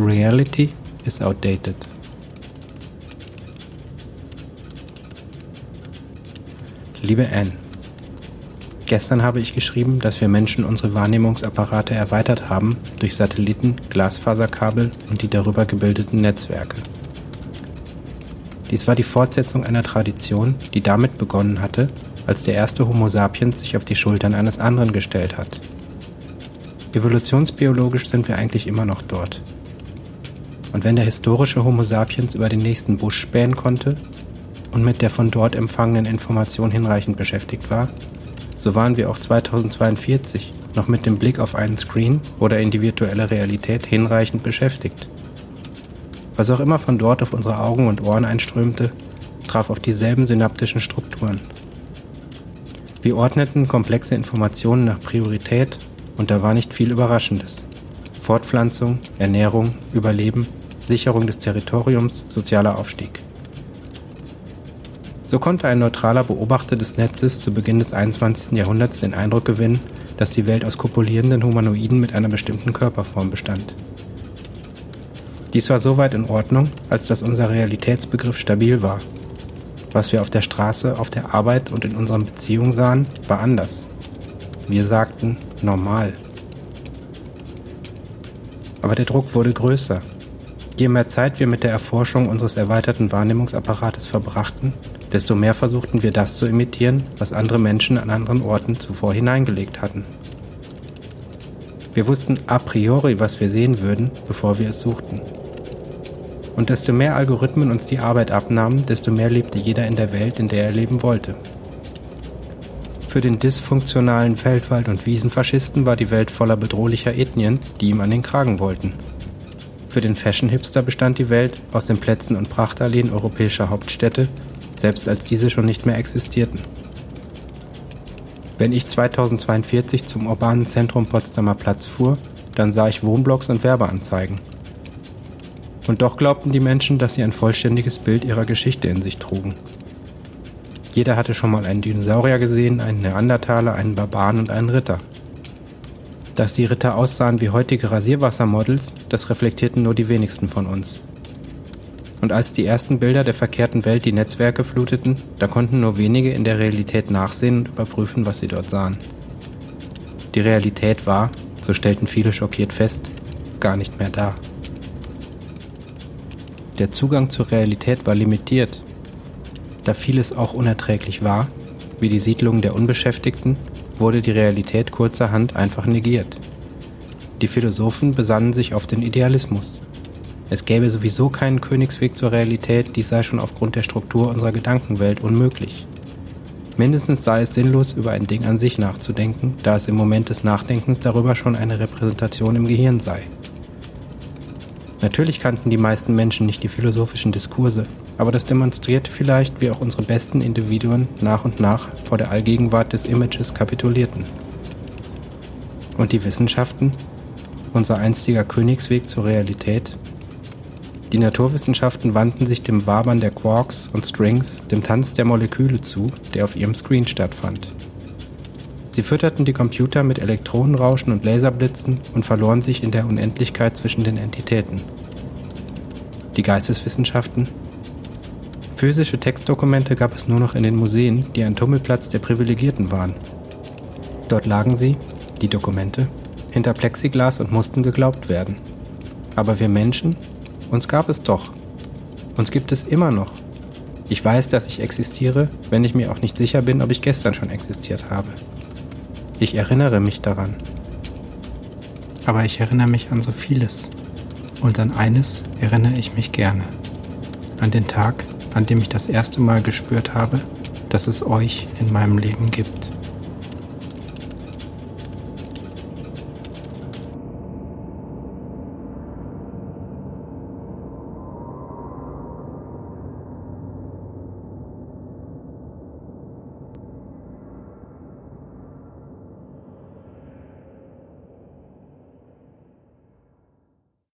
Reality is outdated. Liebe Anne, gestern habe ich geschrieben, dass wir Menschen unsere Wahrnehmungsapparate erweitert haben durch Satelliten, Glasfaserkabel und die darüber gebildeten Netzwerke. Dies war die Fortsetzung einer Tradition, die damit begonnen hatte, als der erste Homo sapiens sich auf die Schultern eines anderen gestellt hat. Evolutionsbiologisch sind wir eigentlich immer noch dort. Und wenn der historische Homo sapiens über den nächsten Busch spähen konnte und mit der von dort empfangenen Information hinreichend beschäftigt war, so waren wir auch 2042 noch mit dem Blick auf einen Screen oder in die virtuelle Realität hinreichend beschäftigt. Was auch immer von dort auf unsere Augen und Ohren einströmte, traf auf dieselben synaptischen Strukturen. Wir ordneten komplexe Informationen nach Priorität und da war nicht viel Überraschendes. Fortpflanzung, Ernährung, Überleben, Sicherung des Territoriums, sozialer Aufstieg. So konnte ein neutraler Beobachter des Netzes zu Beginn des 21. Jahrhunderts den Eindruck gewinnen, dass die Welt aus kopulierenden Humanoiden mit einer bestimmten Körperform bestand. Dies war soweit in Ordnung, als dass unser Realitätsbegriff stabil war was wir auf der Straße, auf der Arbeit und in unseren Beziehungen sahen, war anders. Wir sagten normal. Aber der Druck wurde größer. Je mehr Zeit wir mit der Erforschung unseres erweiterten Wahrnehmungsapparates verbrachten, desto mehr versuchten wir das zu imitieren, was andere Menschen an anderen Orten zuvor hineingelegt hatten. Wir wussten a priori, was wir sehen würden, bevor wir es suchten. Und desto mehr Algorithmen uns die Arbeit abnahmen, desto mehr lebte jeder in der Welt, in der er leben wollte. Für den dysfunktionalen Feldwald- und Wiesenfaschisten war die Welt voller bedrohlicher Ethnien, die ihm an den Kragen wollten. Für den Fashion-Hipster bestand die Welt aus den Plätzen und Prachtalleen europäischer Hauptstädte, selbst als diese schon nicht mehr existierten. Wenn ich 2042 zum urbanen Zentrum Potsdamer Platz fuhr, dann sah ich Wohnblocks und Werbeanzeigen. Und doch glaubten die Menschen, dass sie ein vollständiges Bild ihrer Geschichte in sich trugen. Jeder hatte schon mal einen Dinosaurier gesehen, einen Neandertaler, einen Barbaren und einen Ritter. Dass die Ritter aussahen wie heutige Rasierwassermodels, das reflektierten nur die wenigsten von uns. Und als die ersten Bilder der verkehrten Welt die Netzwerke fluteten, da konnten nur wenige in der Realität nachsehen und überprüfen, was sie dort sahen. Die Realität war, so stellten viele schockiert fest, gar nicht mehr da. Der Zugang zur Realität war limitiert, da vieles auch unerträglich war, wie die Siedlung der Unbeschäftigten, wurde die Realität kurzerhand einfach negiert. Die Philosophen besannen sich auf den Idealismus. Es gäbe sowieso keinen Königsweg zur Realität, dies sei schon aufgrund der Struktur unserer Gedankenwelt unmöglich. Mindestens sei es sinnlos, über ein Ding an sich nachzudenken, da es im Moment des Nachdenkens darüber schon eine Repräsentation im Gehirn sei. Natürlich kannten die meisten Menschen nicht die philosophischen Diskurse, aber das demonstrierte vielleicht, wie auch unsere besten Individuen nach und nach vor der Allgegenwart des Images kapitulierten. Und die Wissenschaften? Unser einstiger Königsweg zur Realität? Die Naturwissenschaften wandten sich dem Wabern der Quarks und Strings, dem Tanz der Moleküle zu, der auf ihrem Screen stattfand. Sie fütterten die Computer mit Elektronenrauschen und Laserblitzen und verloren sich in der Unendlichkeit zwischen den Entitäten. Die Geisteswissenschaften? Physische Textdokumente gab es nur noch in den Museen, die ein Tummelplatz der Privilegierten waren. Dort lagen sie, die Dokumente, hinter Plexiglas und mussten geglaubt werden. Aber wir Menschen? Uns gab es doch. Uns gibt es immer noch. Ich weiß, dass ich existiere, wenn ich mir auch nicht sicher bin, ob ich gestern schon existiert habe. Ich erinnere mich daran. Aber ich erinnere mich an so vieles. Und an eines erinnere ich mich gerne. An den Tag, an dem ich das erste Mal gespürt habe, dass es euch in meinem Leben gibt.